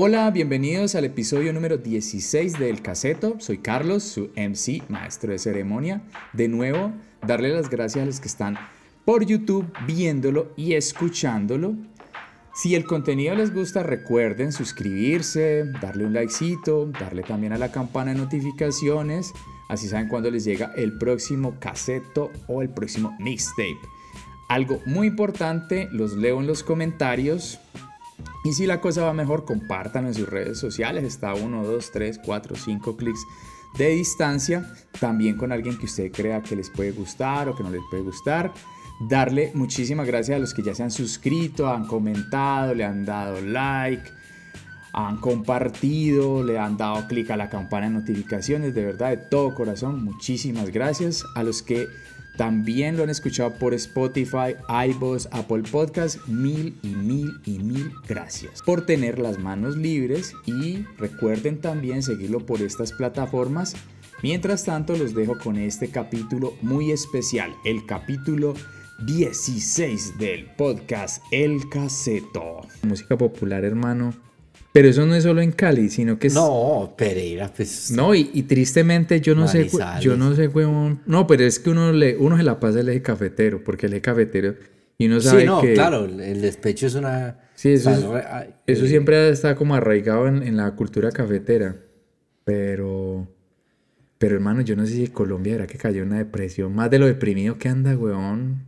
Hola, bienvenidos al episodio número 16 del Caseto. Soy Carlos, su MC, maestro de ceremonia. De nuevo, darle las gracias a los que están por YouTube viéndolo y escuchándolo. Si el contenido les gusta, recuerden suscribirse, darle un likecito, darle también a la campana de notificaciones, así saben cuando les llega el próximo caseto o el próximo mixtape. Algo muy importante, los leo en los comentarios. Y si la cosa va mejor, compártanlo en sus redes sociales. Está 1, 2, 3, 4, 5 clics de distancia. También con alguien que usted crea que les puede gustar o que no les puede gustar darle muchísimas gracias a los que ya se han suscrito, han comentado, le han dado like, han compartido, le han dado clic a la campana de notificaciones, de verdad, de todo corazón, muchísimas gracias a los que también lo han escuchado por Spotify, iVoox, Apple Podcast, mil y mil y mil gracias por tener las manos libres y recuerden también seguirlo por estas plataformas. Mientras tanto, los dejo con este capítulo muy especial, el capítulo 16 del podcast El Caseto. Música popular, hermano. Pero eso no es solo en Cali, sino que es... No, Pereira, pues... No, y, tristemente yo no sé, yo no sé, huevón... No, pero es que uno, le, uno se la pasa el eje cafetero, porque el eje cafetero... Y uno sabe sí, no, que... claro, el despecho es una... Sí, eso, eso eh, siempre está como arraigado en, en, la cultura cafetera. Pero... Pero hermano, yo no sé si Colombia era que cayó en una depresión. Más de lo deprimido que anda, weón.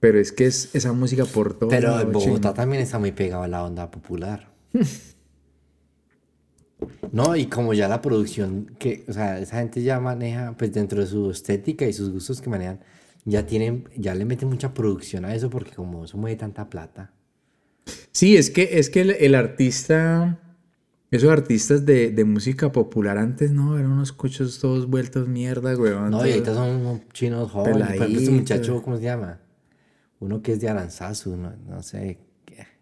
Pero es que es esa música por todo. Pero en Bogotá también está muy pegado a la onda popular. no, y como ya la producción, que, o sea, esa gente ya maneja, pues dentro de su estética y sus gustos que manejan, ya tienen, ya le meten mucha producción a eso porque como eso mueve tanta plata. Sí, es que, es que el, artista, esos artistas de, de, música popular antes, no, eran unos cochos todos vueltos mierda, güey. No, y ahorita son chinos jóvenes. Por ejemplo, este muchacho, ¿cómo se llama? uno que es de Aranzazu, no, sé,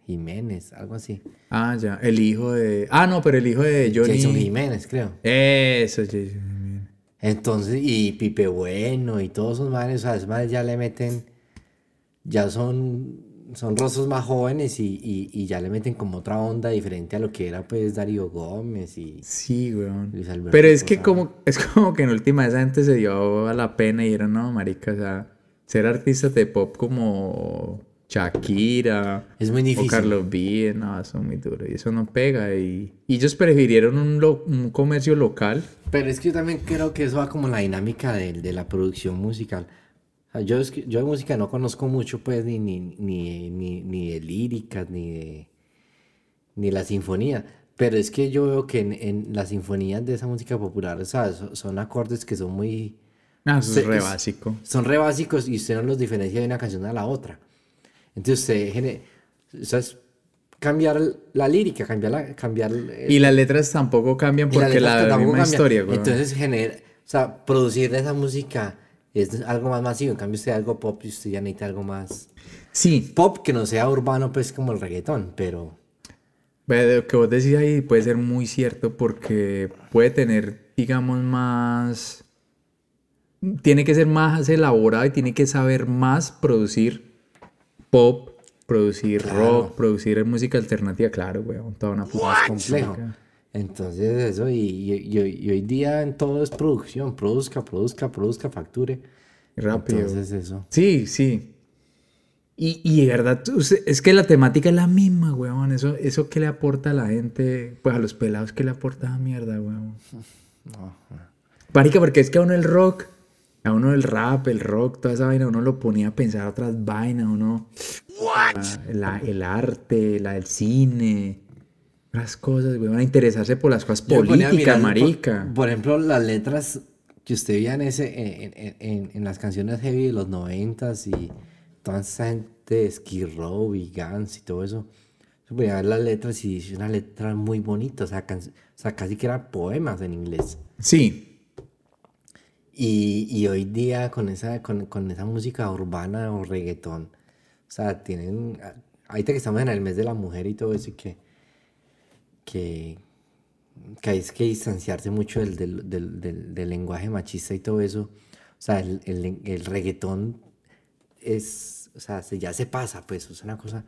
Jiménez, algo así. Ah, ya, el hijo de... Ah, no, pero el hijo de Johnny... Jason Jiménez, creo. Eso, Jason Jiménez. Entonces, y Pipe Bueno y todos esos manes, o sea, esos manes ya le meten, ya son, son rostros más jóvenes y, y, ya le meten como otra onda diferente a lo que era pues Darío Gómez y... Sí, weón. Pero es que como, es como que en última esa gente se dio a la pena y era, no, marica, o sea ser artistas de pop como Shakira es muy difícil. o Carlos B, no, son muy duros y eso no pega y, ellos prefirieron un, un, comercio local. Pero es que yo también creo que eso va como la dinámica de, de la producción musical. yo, yo de música no conozco mucho, pues, ni, ni, ni, ni, de líricas, ni de ni la sinfonía. Pero es que yo veo que en, en las sinfonías de esa música popular, o sea, son acordes que son muy Ah, eso es re básico. Son re básicos y usted no los diferencia de una canción a la otra. Entonces usted o cambiar la lírica, cambiar la... Cambiar y las letras tampoco cambian porque la, la misma historia. Entonces genera, o sea, producir esa música es algo más masivo. En cambio usted algo pop y usted ya necesita algo más... Sí. Pop que no sea urbano pues como el reggaetón, pero... Lo que vos decís ahí puede ser muy cierto porque puede tener, digamos, más tiene que ser más elaborado y tiene que saber más producir pop, producir rock, producir música alternativa, claro, weón, toda una puta complejo. Entonces eso, y, hoy día en todo es producción, produzca, produzca, produzca, facture. Rápido. Entonces eso. Sí, sí. Y, y de verdad, es que la temática es la misma, weón. Eso, eso que le aporta a la gente, pues a los pelados que le aporta a mierda, weón. No. Pánica, porque es que aún el rock a uno el rap, el rock, toda esa vaina, uno lo ponía a pensar otras vainas, uno. La, el arte, la del cine, las cosas, a interesarse por las cosas políticas, marica. Por, ejemplo, las letras que usted veía en, ese, en, las canciones heavy de los noventas y toda esa gente, Skid Row y Guns y todo eso. Se podía ver las letras y es una letra muy bonita, o sea, o sea, casi que eran poemas en inglés. Sí, y, y hoy día con esa, con, con, esa música urbana o reggaetón, o sea, tienen, ahorita que estamos en el mes de la mujer y todo eso, y que, que, que hay que distanciarse mucho del, del, del, del, lenguaje machista y todo eso, o sea, el, el, el reggaetón es, o sea, ya se pasa, pues, es una cosa,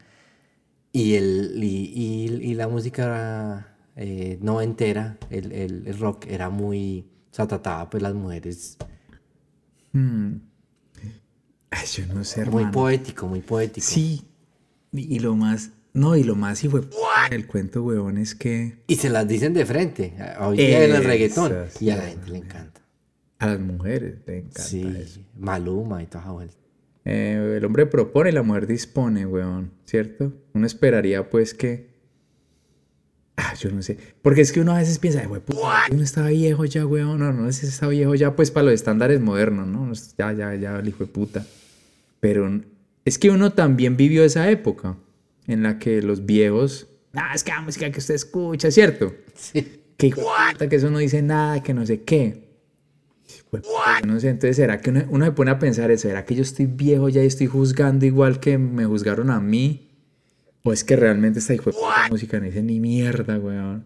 y, el, y, y, y la música eh, no entera, el, el- rock era muy, sea, trataba pues las mujeres Hmm. Ay, yo no sé, muy hermano. poético, muy poético. Sí. Y, y lo más. No, y lo más y fue el cuento, huevón, es que Y se las dicen de frente, hoy día en el reggaetón, sí, y a la gente le encanta. a las mujeres le encanta Sí, eso. Maluma y toda esa vuelta. Eh, el hombre propone y la mujer dispone, weón, ¿cierto? Uno esperaría, pues, que... Ah, yo no sé. Porque es que uno a veces piensa, güey, uno está viejo ya, weón. No, no, ese está viejo ya, pues, para los estándares modernos, ¿no? Ya, ya, ya, el hijo de puta. Pero es que uno también vivió esa época en la que los viejos... Ah, es que la música que usted escucha, ¿cierto? Sí. que hijo de puta, que eso no dice nada, que no sé qué. Puta, No sé, entonces será que uno, uno se pone a pensar eso, ¿será que yo estoy viejo ya y estoy juzgando igual que me juzgaron a mí? ¿O es que realmente esta hijo música no dice ni mierda, weón?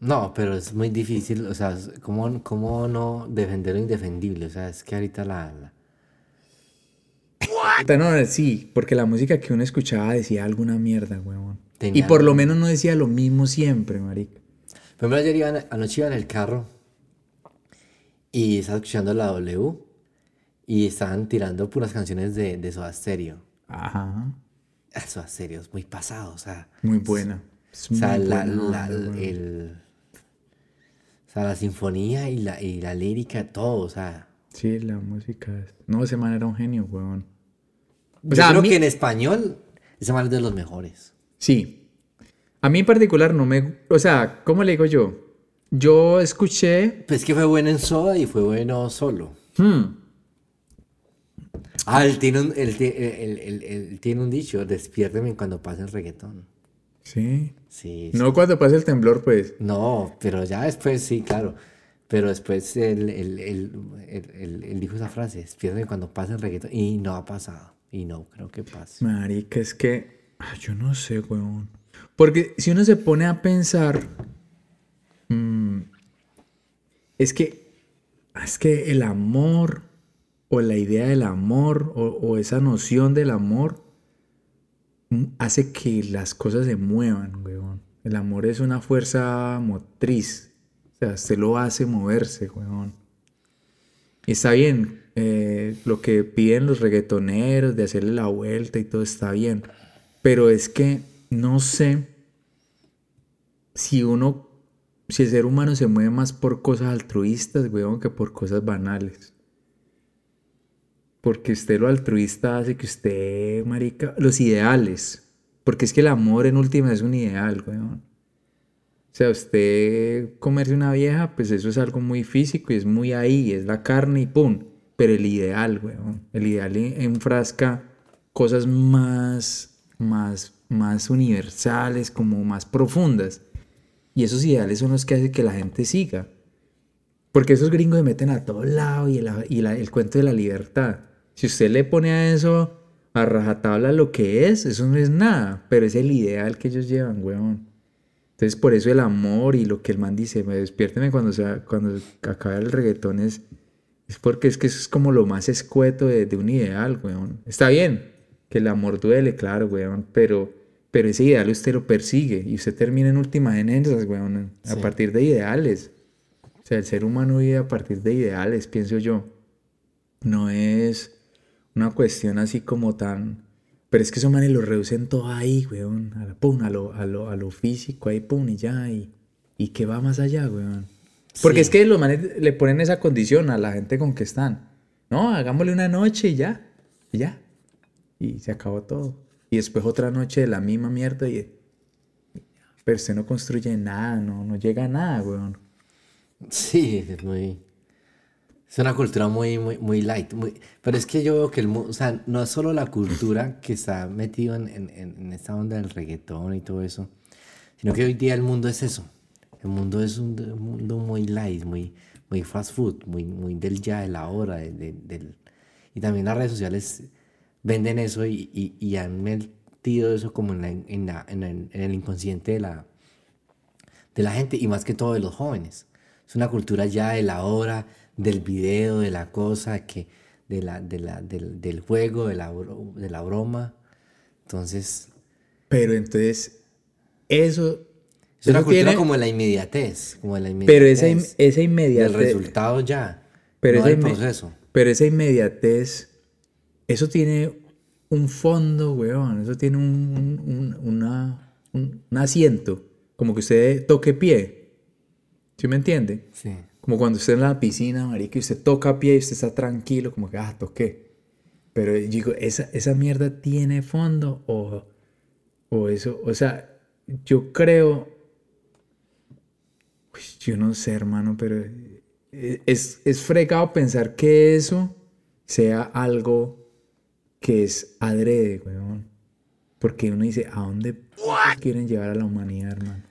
No, pero es muy difícil, o sea, ¿cómo, cómo no defender lo indefendible? O sea, es que ahorita la... la- No, sí, porque la música que uno escuchaba decía alguna mierda, weón. Y por lo menos no decía lo mismo siempre, marica. Por ejemplo, ayer iba, en- anoche iba en el carro y estaba escuchando la W y estaban tirando puras canciones de, de Soda Stereo. Ajá. Soda Stereo es muy pasado, o sea... Muy buena. Es O sea, muy la, buena, la- el, o sea, la sinfonía y la, y la lírica, todo, o sea... Sí, la música es... No, ese man era un genio, weón. Yo sea, a creo mí- que en español ese man es de los mejores. Sí. A mí en particular no me... O sea, ¿cómo le digo yo? Yo escuché... Pues que fue bueno en Soda y fue bueno solo. hmm, Ah, él tiene un, él, ti- él- él- él tiene un dicho, despiérteme cuando pase el reggaetón. sí. Sí, sí. No cuando pase el temblor, pues. No, pero ya después sí, claro. Pero después él, él- dijo esa frase, despiérteme cuando pase el reggaetón. Y no ha pasado. Y no creo que pase. Marica, es que... yo no sé, weón. Porque si uno se pone a pensar... mm, es que... Es que el amor... O la idea del amor... O, esa noción del amor... mm, Hace que las cosas se muevan, weón. El amor es una fuerza motriz. O sea, usted lo hace moverse, weón. Y está bien, eh, lo que piden los reggaetoneros de hacerle la vuelta y todo está bien. Pero es que no sé si uno, si el ser humano se mueve más por cosas altruistas, weón, que por cosas banales. Porque usted lo altruista hace que usted, marica, los ideales. Porque es que el amor en última es un ideal, weón. O sea, usted comerse una vieja, pues eso es algo muy físico y es muy ahí, es la carne y pum. Pero el ideal, weón, el ideal en- enfrasca cosas más, más, más universales, como más profundas. Y esos ideales son los que hacen que la gente siga. Porque esos gringos se meten a todos lados y, el, el cuento de la libertad. Si usted le pone a eso a rajatabla lo que es, eso no es nada, pero es el ideal que ellos llevan, weón. Entonces, por eso el amor y lo que el man dice, me despiérteme cuando, sea, cuando acabe el reggaetón, es, es porque es que eso es como lo más escueto de, de un ideal, weón. Está bien que el amor duele, claro, weón, pero, pero ese ideal usted lo persigue y usted termina en últimas en esas, weón, a Sí. partir de ideales. O sea, el ser humano vive a partir de ideales, pienso yo. No es una cuestión así como tan... Pero es que esos manes lo reducen todo ahí, weón. A, la, pum, a, lo, a, lo, a lo físico, ahí, pum, y ya. Y, y que va más allá, weón. Porque Sí. es que los manes le ponen esa condición a la gente con que están. No, hagámosle una noche y ya. Y ya. Y se acabó todo. Y después otra noche de la misma mierda y... Pero usted no construye nada, no, no llega a nada, weón. Sí, es muy... Es una cultura muy, muy, muy light. Muy... Pero es que yo veo que el mundo, o sea, no es solo la cultura que está metido en, en, en- esta onda del reggaetón y todo eso, sino que hoy día el mundo es eso. El mundo es un, un mundo muy light, muy, muy fast food, muy, muy del ya, de la hora, de- de- del... Y también las redes sociales venden eso y, y, han metido eso como en, la- en el, en el inconsciente de la, de la gente y más que todo de los jóvenes. Es una cultura ya de la hora, del video, de la cosa, que, de la, de la, del, del juego, de la, de la broma. Entonces, Pero entonces, eso Es una Eso cultura tiene- como la inmediatez, como la inmediatez. Pero esa, in- esa inmediatez... resultado ya, Pero no esa proceso. Pero esa inmediatez, eso tiene un fondo, weón. Eso tiene un, un- una, un, un asiento. Como que usted toque pie. ¿Sí me entiende? Sí. Como cuando usted en la piscina, marica, y usted toca pie y usted está tranquilo, como que, ah, toqué. Pero yo digo, ¿esa, esa mierda tiene fondo o, o eso? O sea, yo creo... Uy, yo no sé, hermano, pero eh, es, es fregado pensar que eso sea algo que es adrede, weón. Porque uno dice, ¿a dónde quieren llevar a la humanidad, hermano?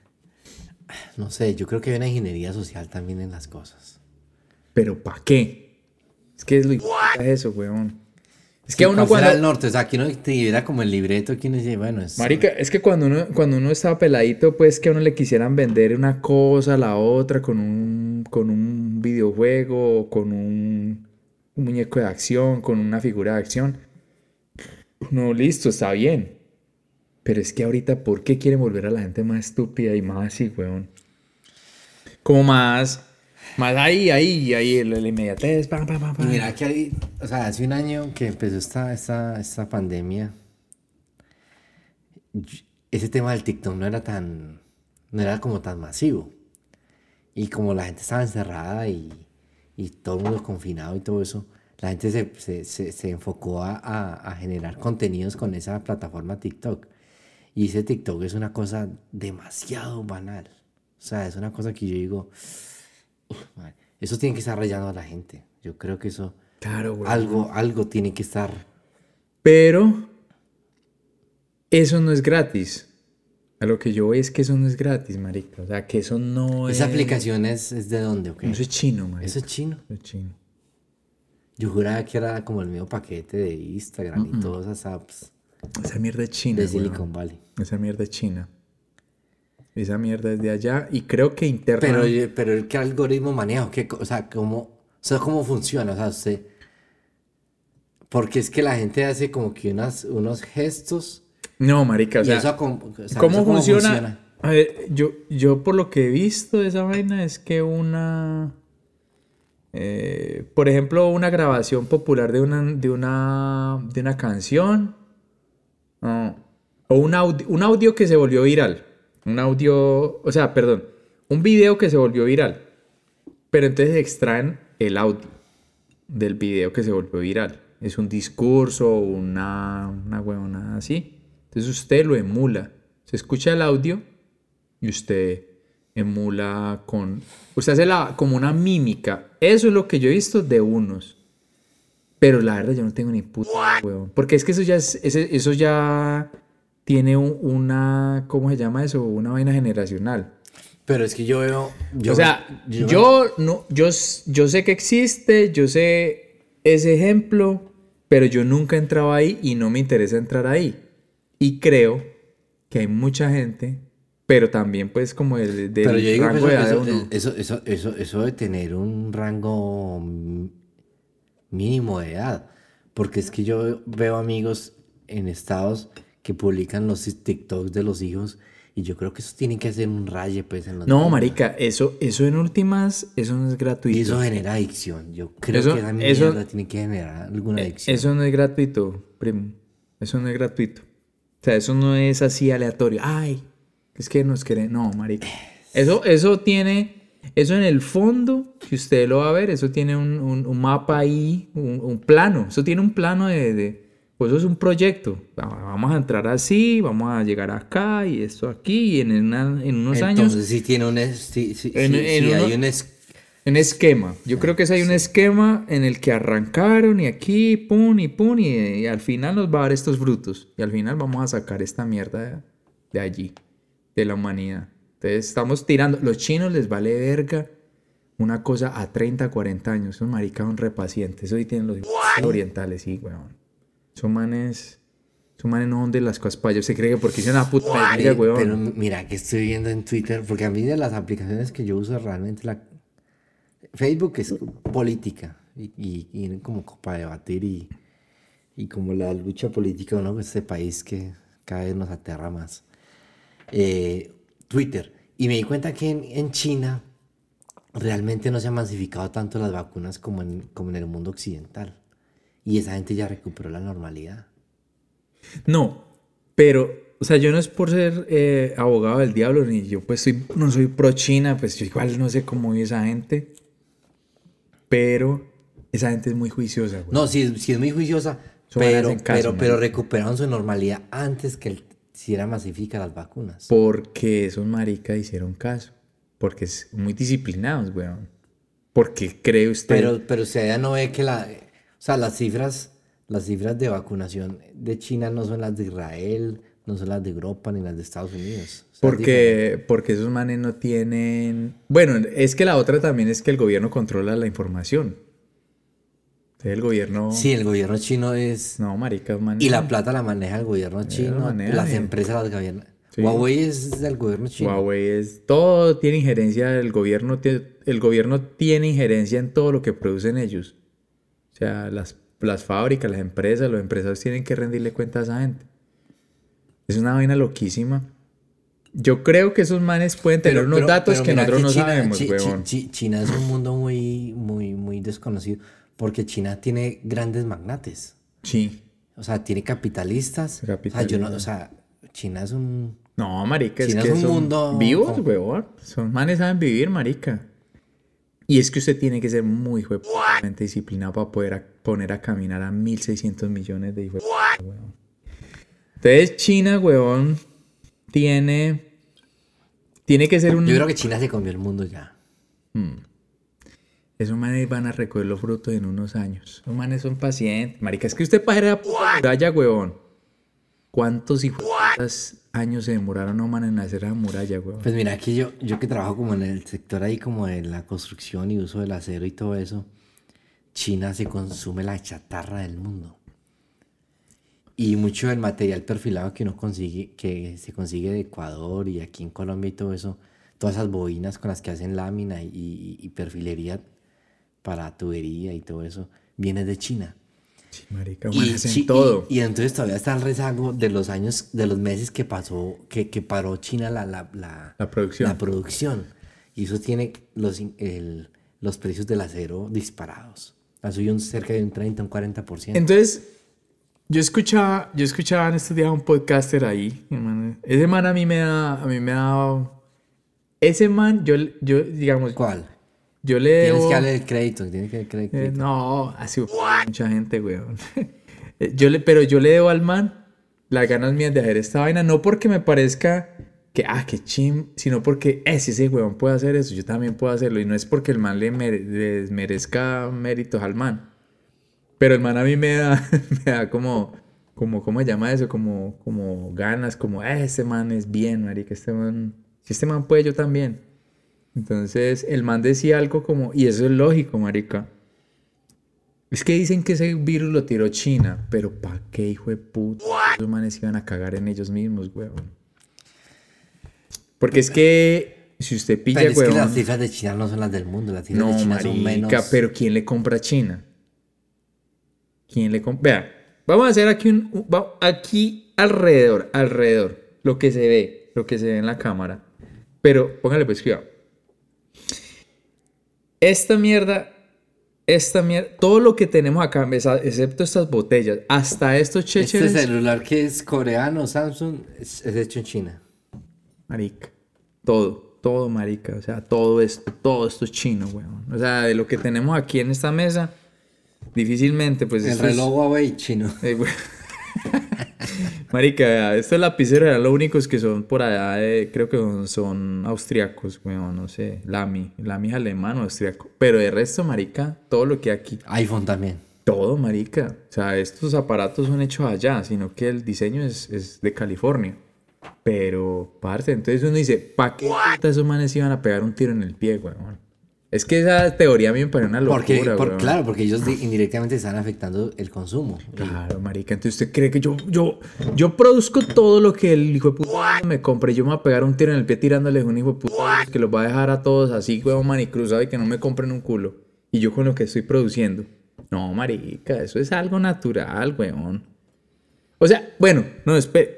No sé, yo creo que hay una ingeniería social también en las cosas. ¿Pero para qué? Es que es lo eso, weón. Es que a uno ¿Cuál será el cuando... norte, o sea, aquí no tuviera como el libreto, aquí no dice, bueno, es... Marica, es que cuando uno, cuando uno estaba peladito, pues que a uno le quisieran vender una cosa, la otra, con un, con un videojuego, o con un, un muñeco de acción, con una figura de acción. No, listo, está bien. Pero es que ahorita, ¿por qué quieren volver a la gente más estúpida y más así, weón? Como más, más ahí, ahí, ahí, el inmediatez, Y pam. mira que hay, o sea, hace un año que empezó esta, esta, esta pandemia, ese tema del TikTok no era tan, no era como tan masivo. Y como la gente estaba encerrada y, y todo el mundo confinado y todo eso, la gente se, se, se, enfocó a, a generar contenidos con esa plataforma TikTok. Y ese TikTok es una cosa demasiado banal. O sea, es una cosa que yo digo, "Uf, madre, eso tiene que estar rayando a la gente. Yo creo que eso, Claro, weón. algo, algo tiene que estar. Pero eso no es gratis. A lo que yo voy es que eso no es gratis, marica. O sea, que eso no es... Esa aplicación es, es de dónde, ¿ok? Eso es chino, marica. Eso es chino. Eso es chino. Yo juraba que era como el mismo paquete de Instagram y todas esas apps Esa mierda es china, de. Silicon Valley. Esa mierda es china. Esa mierda es de allá. Y creo que interna... Pero, pero ¿qué algoritmo maneja? ¿Qué, o sea, ¿cómo, o sea, ¿cómo funciona? O sea, usted... Porque es que la gente hace como que unas, unos gestos No, marica, o sea... eso, com- o sea, ¿Cómo ¿eso funciona? A ver, yo, yo por lo que he visto de esa vaina es que una... eh, por ejemplo, una grabación popular de una, de una, de una canción. Ah, o un audio, un audio que se volvió viral. Un audio, o sea, perdón, un video que se volvió viral. Pero entonces extraen el audio del video que se volvió viral. Es un discurso, una, una huevonada así. Entonces usted lo emula. Se escucha el audio y usted emula con... Usted hace la, como una mímica. Eso es lo que yo he visto de unos. Pero la verdad yo no tengo ni puta huevón. Porque es que eso ya es, eso ya tiene un- una, ¿cómo se llama eso? Una vaina generacional. Pero es que yo veo... yo- o sea, yo- yo, no, yo, yo sé que existe, yo sé ese ejemplo, pero yo nunca he entrado ahí y no me interesa entrar ahí. Y creo que hay mucha gente, pero también pues como el del Pero yo digo que rango eso, de edad eso, uno. eso, eso, eso, eso de tener un rango mm, mínimo de edad. Porque es que yo veo amigos en estados que publican los TikToks de los hijos y yo creo que eso tiene que hacer un raye pues en los No, niños. marica, eso, eso en últimas, eso no es gratuito. Y eso genera adicción. Yo creo Eso- que eso- mierda tiene que generar alguna adicción. Eso no es gratuito, primo. Eso no es gratuito. O sea, eso no es así aleatorio. Ay, es que nos quieren. No, marica. Eso, eso tiene. Eso en el fondo, si usted lo va a ver, eso tiene un, un- un mapa ahí, un, un plano. Eso tiene un plano de. de- pues eso es un proyecto. Va- Vamos a entrar así, vamos a llegar acá y esto aquí, y en, una- en unos años. Entonces sí tiene un... Sí, sí, En- sí, en uno- hay un... es- Un esquema. Yo creo que hay un esquema en el que arrancaron y aquí, pum, y pum, y, y al final nos va a dar estos frutos. Y al final vamos a sacar esta mierda de, de allí, de la humanidad. Entonces estamos tirando. Los chinos les vale verga una cosa a 30, 40 años. Esos maricas son repacientes. Eso sí tienen los orientales, sí, weón. Son manes. Son manes no son de las cosas para ellos. Se cree que porque hice una puta Pero, weón. pero mira que estoy viendo en Twitter, porque a mí de las aplicaciones que yo uso realmente la Facebook es política y, y, y como para debatir y, y como la lucha política ¿no? de este país que cada vez nos aterra más. Eh, Twitter. Y me di cuenta que en, en China realmente no se han masificado tanto las vacunas como en, como en el mundo occidental. Y esa gente ya recuperó la normalidad. No, pero, o sea, yo no es por ser eh, abogado del diablo, ni yo pues soy, no soy pro China, pues yo igual no sé cómo vive esa gente. Pero esa gente es muy juiciosa, güey. No, sí, sí es muy juiciosa, pero, caso, pero, recuperaron su normalidad antes que el, si era masifica las vacunas. Porque esos maricas hicieron caso. Porque es muy disciplinados, weón. Porque cree usted. Pero, pero usted ya no ve que la, o sea, las cifras, las cifras de vacunación de China no son las de Israel, no son las de Europa ni las de Estados Unidos. O sea, es. Porque, porque esos manes no tienen. Bueno, es que la otra también es que el gobierno controla la información. El gobierno. Sí, el gobierno chino es... No, marica. Y la plata la maneja el gobierno chino, maneja las bien. empresas las gobiernan. Sí. Huawei es del gobierno chino. Huawei es. Todo tiene injerencia. El gobierno, el gobierno tiene injerencia en todo lo que producen ellos. O sea, las, las fábricas, las empresas, los empresarios tienen que rendirle cuenta a esa gente. Es una vaina loquísima. Yo creo que esos manes pueden tener unos datos pero que nosotros no China- sabemos, Chi- huevón. Chi- Chi- China es un mundo muy, muy, muy desconocido porque China tiene grandes magnates. Sí. O sea, tiene capitalistas. O sea, yo no, o sea, China es un... No, marica, es China que es un son mundo vivos, con- huevón. Son manes saben vivir, marica. Y es que usted tiene que ser muy huevamente disciplinado para poder a- poner a caminar a 1.600 millones de hijos. Entonces, China, huevón, tiene... Tiene que ser un... Yo creo que China se comió el mundo ya. Esos manes van a recoger los frutos en unos años. Esos manes son pacientes. Marica, es que usted para ir a la puta muralla, huevón. ¿Cuántos hijos años se demoraron, no, man, en hacer la muralla, huevón? Pues mira, aquí yo, yo que trabajo como en el sector ahí como de la construcción y uso del acero y todo eso, China se consume la chatarra del mundo. Y mucho del material perfilado que uno consigue, que se consigue de Ecuador y aquí en Colombia y todo eso, todas esas bobinas con las que hacen lámina y, y- y perfilería para tubería y todo eso, viene de China. Sí, marica, Y, chi- todo. y, y entonces todavía está el rezago de los años, de los meses que pasó, que, que paró China la, la, la, La producción. la producción. Y eso tiene los, el- los precios del acero disparados. Ha subido cerca de un 30, un 40%. Entonces, yo escuchaba, yo escuchaba en estos días a un podcaster ahí. ese man a mí me da, a mí me da... Ese man, yo, yo digamos, ¿Cuál? Yo le Tienes debo... que darle el crédito, tienes que darle el crédito. Eh, no, sido mucha gente, weón. Eh, yo le, pero yo le debo al man las ganas mías de hacer esta vaina, no porque me parezca que, ah, qué chim, sino porque, eh, si ese weón puede hacer eso, yo también puedo hacerlo. Y no es porque el man le, mere- le desmerezca méritos al man. Pero el man a mí me da, me da como, como, ¿cómo se llama eso? Como, como ganas, como, eh, este man es bien, marica, este man, si este man puede, yo también. Entonces, el man decía algo como, y eso es lógico, marica. Es que dicen que ese virus lo tiró China, pero ¿pa' qué, hijo de puta? Los manes iban a cagar en ellos mismos, weón. Porque es que si usted pilla, Pero es que las cifras de China no son las del mundo, las cifras No, de China son marica, menos. pero ¿quién le compra a China? ¿Quién le compra? Vea, vamos a hacer aquí un, aquí alrededor, alrededor, lo que se ve, lo que se ve en la cámara. Pero póngale pues cuidado. Esta mierda, esta mierda, todo lo que tenemos acá, excepto estas botellas, hasta estos Este checheres, celular que es coreano, Samsung, es, es hecho en China. marica, todo, todo, marica, o sea, todo esto, todo esto es chino, weón. O sea, de lo que tenemos aquí en esta mesa, difícilmente, pues El esto es- reloj Huawei chino. Eh. Marica, estos lapiceros eran los únicos que son por allá, de- creo que son, son austriacos, weón, no sé, Lamy, Lamy es alemán o austriaco, pero de resto, marica, todo lo que hay aquí, iPhone también. todo, marica, o sea, estos aparatos son hechos allá, sino que el diseño es, es de California, pero, parce, entonces uno dice, ¿para qué esos manes iban a pegar un tiro en el pie, weón? Es que esa teoría a mí me parece una locura, Porque, por- weón. claro, porque ellos di- indirectamente están afectando el consumo. Claro, marica. Entonces usted cree que yo, yo, yo produzco todo lo que el hijo de puta me compre. Yo me voy a pegar un tiro en el pie tirándole a un hijo de puta que los va a dejar a todos así, huevón, manicruzado y que no me compren un culo. Y yo con lo que estoy produciendo. No, marica, eso es algo natural, weón. O sea, bueno, no,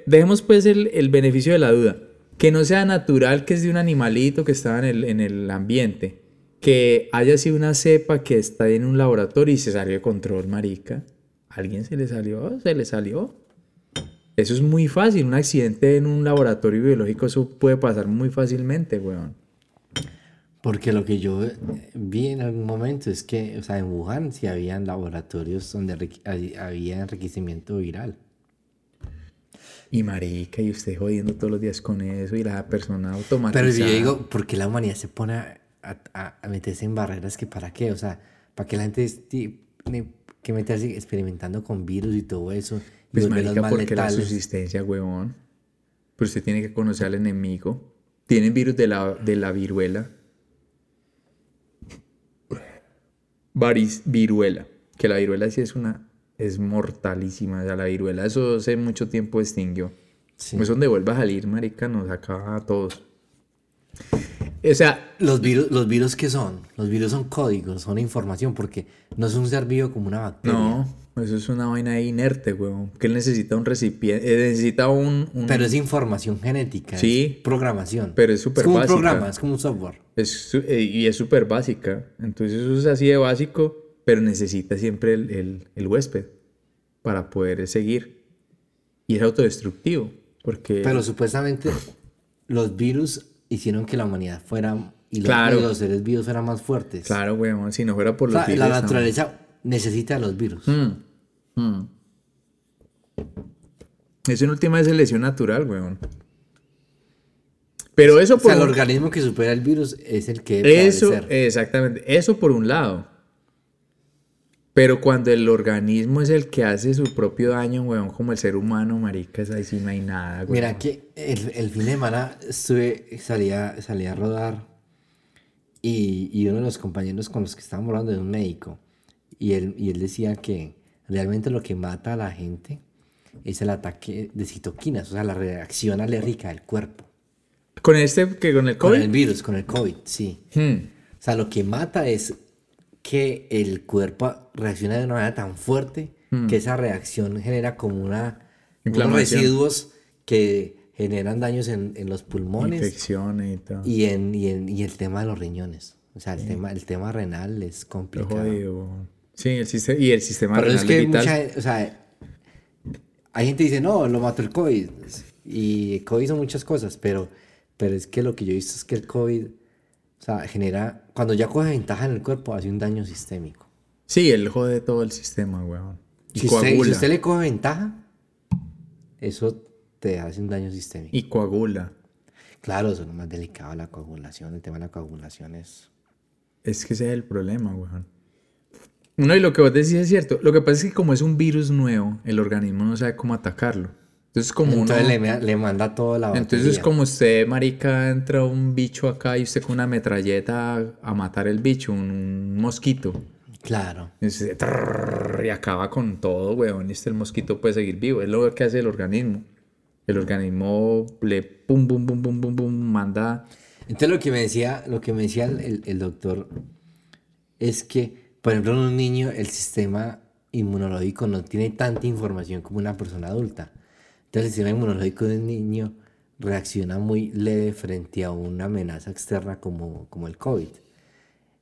dejemos pues el, el beneficio de la duda. que no sea natural, que es de un animalito que estaba en el, en el ambiente, que haya sido una cepa que está en un laboratorio y se salió de control, marica. ¿Alguien se le salió? ¿Se le salió? Eso es muy fácil. Un accidente en un laboratorio biológico, eso puede pasar muy fácilmente, weón. Porque lo que yo vi en algún momento es que, o sea, en Wuhan sí habían laboratorios donde había enriquecimiento viral. Y marica, y usted jodiendo todos los días con eso y la persona automatizada. Pero yo digo, ¿por qué la humanidad se pone a, a, meterse en barreras que para qué? O sea, ¿para qué la gente tiene que meterse experimentando con virus y todo eso? Pues marica, porque la subsistencia, huevón. Pero usted tiene que conocer al enemigo. Tienen virus de la, de la viruela. Varis, viruela. Que la viruela sí es una es mortalísima. ya la viruela, eso hace mucho tiempo extinguió. Sí. Pues donde vuelva a salir, marica, nos acaba a todos. O sea, los virus, los virus qué son? Los virus son códigos, son información, porque no es un ser vivo como una bacteria. No, eso es una vaina inerte, weón. Que él necesita un recipiente, eh, necesita un, Pero es información genética. Sí. programación. Pero es súper básica. Es como un programa, es como un software. Es, eh, y es súper básica. Entonces eso es así de básico pero necesita siempre el, el, huésped para poder seguir. Y es autodestructivo, porque... Pero supuestamente los virus hicieron que la humanidad fuera... Y los, seres vivos fueran más fuertes. Claro, weón, si no fuera por los virus... La naturaleza necesita los virus. Mm, mm. Eso en última es selección natural, weón. Pero eso por... O sea, el organismo que supera el virus es el que... Eso, exactamente. Eso por un lado. Pero cuando el organismo es el que hace su propio daño, weón, como el ser humano, maricas, ahí sí no hay nada, weón. Mira que el, fin de semana estuve, salía, salía a rodar y, y, uno de los compañeros con los que estábamos hablando es un médico. Y él, y él decía que realmente lo que mata a la gente es el ataque de citoquinas, o sea, la reacción alérgica del cuerpo. ¿Con este, que con el COVID? Con el virus, con el COVID, sí. Hmm. O sea, lo que mata es que el cuerpo reacciona de una manera tan fuerte hmm. que esa reacción genera como una unos residuos que generan daños en, los pulmones infecciones y todo. y en, y el tema de los riñones. O sea el tema el tema renal es complicado. sí el sistema y el sistema renal es que mucha, o sea hay gente que dice no lo mató el covid y el covid son muchas cosas pero pero es que lo que yo he visto es que el covid o sea, genera, cuando ya coge ventaja en el cuerpo, hace un daño sistémico. Sí, él jode todo el sistema, weón. Y si, usted, si usted le coge ventaja, eso te hace un daño sistémico. Y coagula. Claro, eso es lo más delicado, la coagulación. El tema de la coagulación es... Es que ese es el problema, weón. No, y lo que vos decís es cierto. Lo que pasa es que como es un virus nuevo, el organismo no sabe cómo atacarlo. Entonces, como Entonces le, manda toda la Entonces, como usted, marica, entra un bicho acá y usted con una metralleta a matar el bicho, un, mosquito. Claro. Y, acaba con todo, weón. Y este el mosquito puede seguir vivo. Es lo que hace el organismo. El organismo le pum, pum, pum, pum, pum, pum, manda. Entonces, lo que me decía, lo que me decía el, el doctor es que, por ejemplo, en un niño el sistema inmunológico no tiene tanta información como una persona adulta. Entonces el sistema inmunológico de un niño reacciona muy leve frente a una amenaza externa como, como el COVID.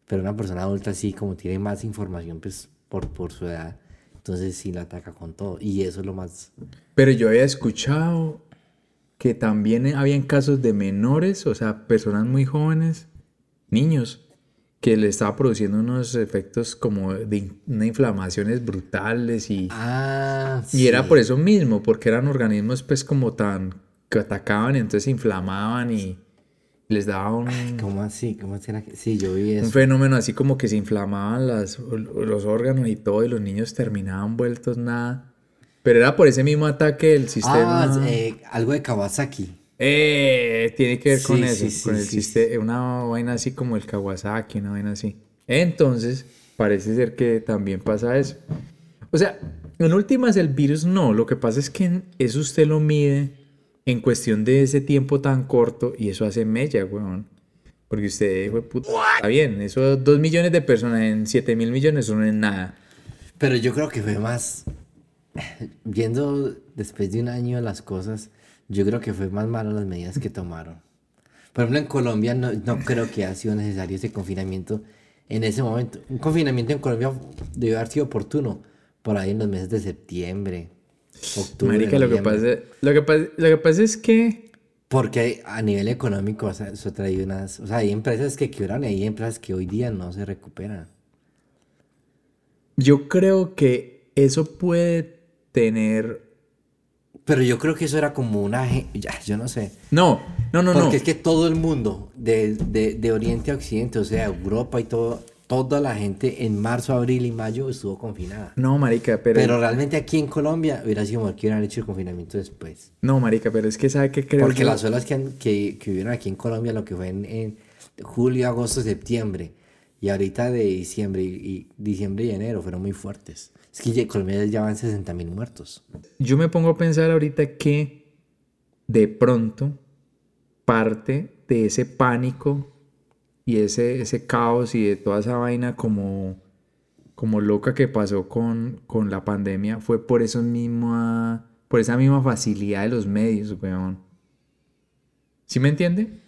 Pero una persona adulta sí, como tiene más información pues, por, por su edad, entonces sí la ataca con todo. Y eso es lo más... Pero yo había escuchado que también habían casos de menores, o sea, personas muy jóvenes, niños, que le estaba produciendo unos efectos como de una inflamaciones brutales y, ah, y era por eso mismo, porque eran organismos pues como tan que atacaban y entonces se inflamaban y les daba un... ¿Cómo así? ¿Cómo era. Sí, yo vi eso. Un fenómeno así como que se inflamaban las, los órganos y todo y los niños terminaban vueltos nada. Pero era por ese mismo ataque del sistema... Ah, eh, algo de Kawasaki. Eh, tiene que ver con eso, con el sistema, una vaina así como el Kawasaki, una vaina así. Entonces, parece ser que también pasa eso. O sea, en últimas el virus no, lo que pasa es que eso usted lo mide en cuestión de ese tiempo tan corto y eso hace mella, weón. Porque usted, puta, está bien, eso dos millones de personas en siete mil millones no es nada. Pero yo creo que fue más viendo después de un año las cosas, yo creo que fue más malo las medidas que tomaron. Por ejemplo, en Colombia no, no creo que haya sido necesario ese confinamiento en ese momento. Un confinamiento en Colombia debió haber sido oportuno por ahí en los meses de septiembre, octubre. Marica, lo que, pasa, lo, que pasa, lo que pasa es que... Porque a nivel económico, o sea, eso unas... O sea, hay empresas que quebran y hay empresas que hoy día no se recuperan. Yo creo que eso puede tener... Pero yo creo que eso era como una... Ya, yo no sé. No, no, no, Porque no. es que todo el mundo, de, de, de Oriente a Occidente, o sea, Europa y todo, toda la gente en marzo, abril y mayo estuvo confinada. No, marica, pero... Pero realmente aquí en Colombia hubiera sido mejor que hubieran hecho el confinamiento después. No, marica, pero es que sabe que creo Porque las olas que, han- que, que hubieron aquí en Colombia, lo que fue en, en julio, agosto, septiembre, y ahorita de diciembre y, y diciembre y enero fueron muy fuertes. Es que ya- Colombia ya van 60 mil muertos. Yo me pongo a pensar ahorita que de pronto parte de ese pánico y ese, ese caos y de toda esa vaina como, como loca que pasó con, con la pandemia fue por eso misma, por esa misma facilidad de los medios, weón. ¿Sí me entiende?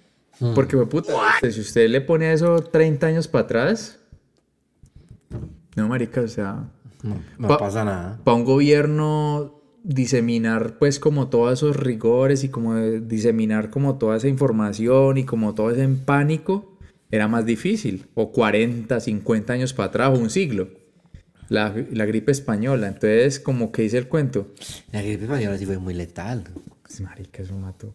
Porque, we, puta, usted- si usted le pone eso 30 años para atrás, no, marica, o sea, No, no Pa- pasa nada. para un gobierno diseminar pues como todos esos rigores y como diseminar como toda esa información y como todo ese pánico era más difícil o 40, 50 años para atrás o un siglo la, la gripe española entonces como que dice el cuento La gripe española sí fue muy letal. marica eso mató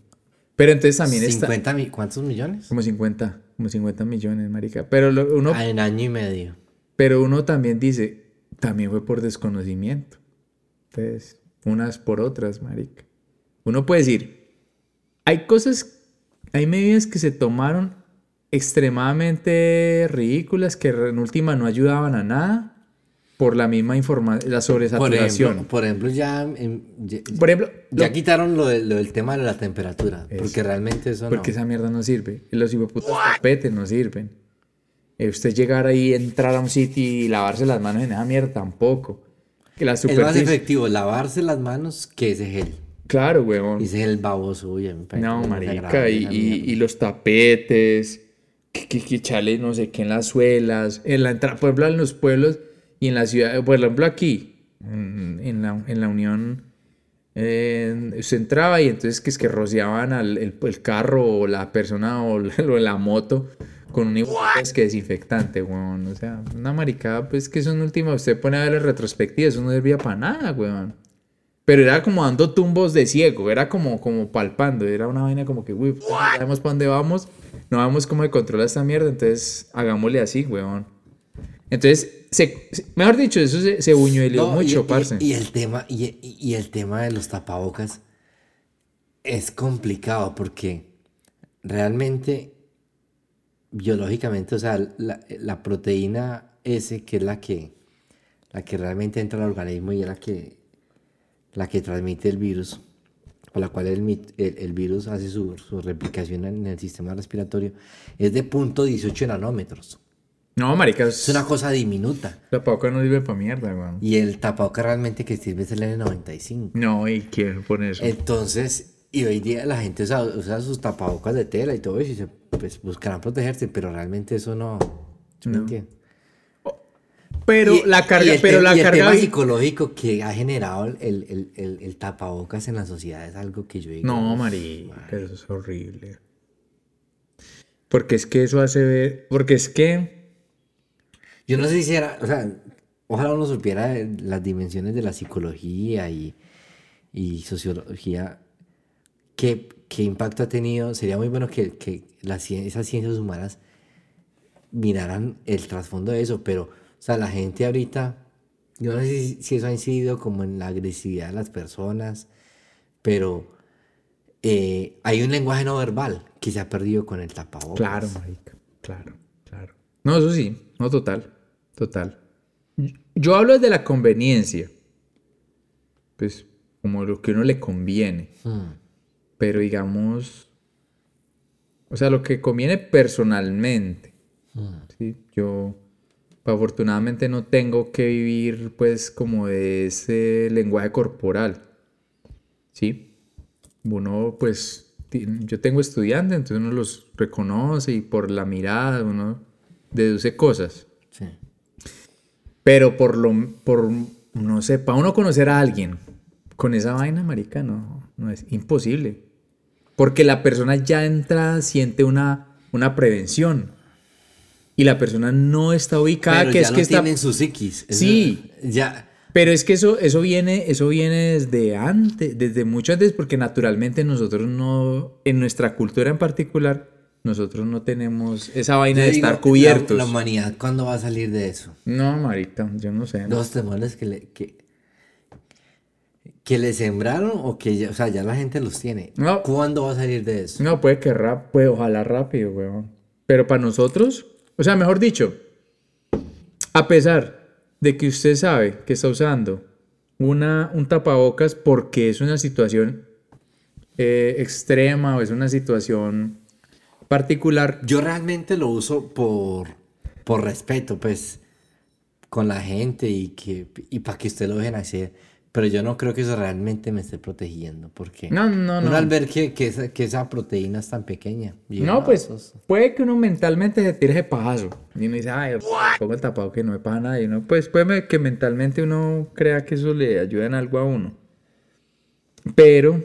pero entonces también está 50 mi- ¿Cuántos millones? como 50 como 50 millones marica pero lo- uno Ah, En año y medio. Pero uno también dice, también fue por desconocimiento. Entonces, unas por otras, marica. Uno puede decir, hay cosas, hay medidas que se tomaron extremadamente ridículas que en última no ayudaban a nada por la misma información, la Por sobresaturación. ejemplo, por ejemplo ya, ya, Por ejemplo, ya lo- quitaron lo, de- lo del tema de la temperatura. Porque realmente eso porque no. esa mierda no sirve. Los hipoputos tapetes no sirven. Eh, usted llegar ahí, entrar a un sitio y lavarse las manos en esa mierda tampoco. Que la Es más efectivo lavarse las manos que ese gel. Claro, huevón. Y ese gel baboso, parece No, marica, y, y- y los tapetes, que, que, que echarle no sé qué en las suelas, en la entrada, por ejemplo, en los pueblos y en la ciudad, por ejemplo, aquí, en, la, en la Unión, eh, usted entraba y entonces que es que rociaban al, el, el carro o la persona o la, o la moto con un es que desinfectante, weón. O sea, una maricada, pues que eso en última, usted pone a ver en retrospectiva, eso no servía para nada, weón. Pero era como dando tumbos de ciego, era como, como palpando, era una vaina como que, uy, no sabemos para dónde vamos, no sabemos cómo se controla esta mierda, entonces hagámosle así, weón. Entonces, se, mejor dicho, eso se, se buñueleó No, mucho, y, parce. Y, el tema, y el tema de los tapabocas es complicado porque realmente, biológicamente, o sea, la, la proteína S, que es la que, la que realmente entra al organismo y es la que, la que transmite el virus, por la cual el, el- el virus hace su, su replicación en el sistema respiratorio, es de punto 18 nanómetros. No, marica, Es una cosa diminuta. la pauca no sirve para mierda, weón. Y el tapabocas realmente que sirve es el N95. No, y quiero poner eso. Entonces, y hoy día la gente usa, usa sus tapabocas de tela y todo eso y se, pues, buscarán protegerse, pero realmente eso no. ¿sí me entiende? pero Y- la carga, y pero la y el carga... tema psicológico que ha generado el, el, el, el tapabocas en la sociedad es algo que yo digo. No, "Uf, marica, eso es horrible. Porque es que eso hace ver... Porque es que... Yo no sé si era, o sea, ojalá uno supiera las dimensiones de la psicología y, y sociología, qué, qué impacto ha tenido. Sería muy bueno que, que las, esas ciencias humanas miraran el trasfondo de eso, pero, o sea, la gente ahorita, yo no sé si, si eso ha incidido como en la agresividad de las personas, pero eh, hay un lenguaje no verbal que se ha perdido con el tapabocas. Claro, marica, claro, claro. No, eso sí, no, total, total. Yo hablo desde la conveniencia. Pues, como lo que a uno le conviene. Hmm. Pero digamos... O sea, lo que conviene personalmente. ¿sí? Yo, afortunadamente no tengo que vivir pues como de ese lenguaje corporal. ¿Sí? Uno pues, yo tengo estudiantes, entonces uno los reconoce y por la mirada uno deduce cosas. Sí. Pero por lo, por, no sé, para uno conocer a alguien con esa vaina, marica, no, no es imposible. Porque la persona ya entra, siente una, una prevención y la persona no está ubicada, Pero que ya es que está... en su psiquis. Eso- Sí. Ya. Pero es que eso, eso viene, eso viene desde antes, desde mucho antes, porque naturalmente nosotros no, en nuestra cultura en particular, nosotros no tenemos esa vaina Yo de digo, estar cubiertos. La, la humanidad, ¿cuándo va a salir de eso? No, marica, yo no sé. Los temores que le, que, que le sembraron o que ya, o sea, ya la gente los tiene. No. ¿Cuándo va a salir de eso? No, puede que rap, pues ojalá rápido, weón. Pero para nosotros, o sea, mejor dicho, a pesar de que usted sabe que está usando una, un tapabocas porque es una situación eh, extrema o es una situación particular, Yo realmente lo uso por, por respeto, pues, con la gente y, que, y para que usted lo dejen hacer. Pero yo no creo que eso realmente me esté protegiendo, porque No, no, no. al ver que, que, esa, que esa proteína es tan pequeña. no, pues eso es- puede que uno mentalmente se tire ese pajazo. Y uno dice, ay, pongo el tapado que no me pasa nada. Y uno, pues puede que mentalmente uno crea que eso le ayuda en algo a uno. Pero,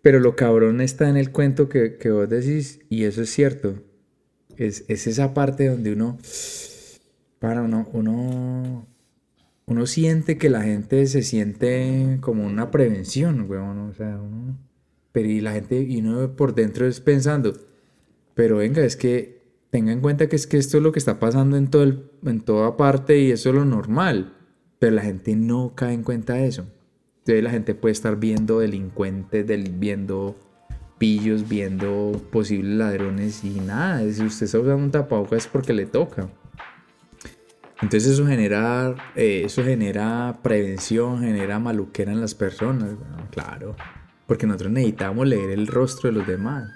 pero lo cabrón está en el cuento que, que vos decís, y eso es cierto. Es, es esa parte donde uno, para uno, uno, uno siente que la gente se siente como una prevención, weón. O sea, uno, pero y la gente, y uno por dentro es pensando, pero venga, es que tenga en cuenta que es que esto es lo que está pasando en, todo el- en toda parte y eso es lo normal. Pero la gente no cae en cuenta de eso. Entonces la gente puede estar viendo delincuentes, del, viendo pillos, viendo posibles ladrones y nada. Si usted está usando un tapabocas es porque le toca. Entonces eso genera, eh, eso genera prevención, genera maluquera en las personas. Bueno, claro, porque nosotros necesitamos leer el rostro de los demás.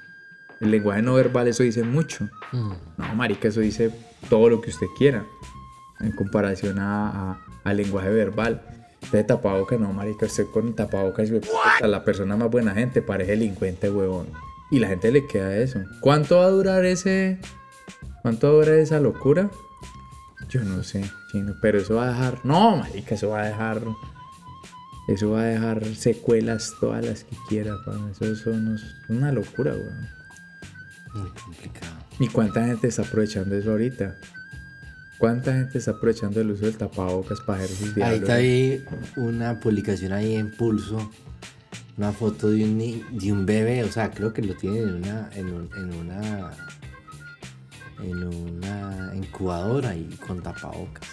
El lenguaje no verbal eso dice mucho. Mm. No, marica, eso dice todo lo que usted quiera en comparación a, a- al lenguaje verbal. Usted tapabocas, no, marica, usted con tapabocas, puta, la persona más buena gente, parece delincuente, huevón. Y la gente le queda eso. ¿Cuánto va a durar ese... ¿Cuánto va a durar esa locura? Yo no sé, chino, pero eso va a dejar... No, marica, eso va a dejar... Eso va a dejar secuelas todas las que quiera, pa. Eso, eso no es una locura, weón. Muy complicado. ¿Y cuánta gente está aprovechando eso ahorita? ¿Cuánta gente está aprovechando el uso del tapabocas para hacer sus diablos? Ahorita vi una publicación ahí en Pulso, una foto de un, de un bebé, o sea, creo que lo tienen en una, en, un- en una, en una incubadora y con tapabocas.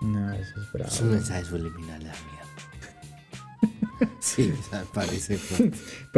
No, eso es bravo. Es un mensaje subliminal de la mierda. Sí, o sea, parece fuerte.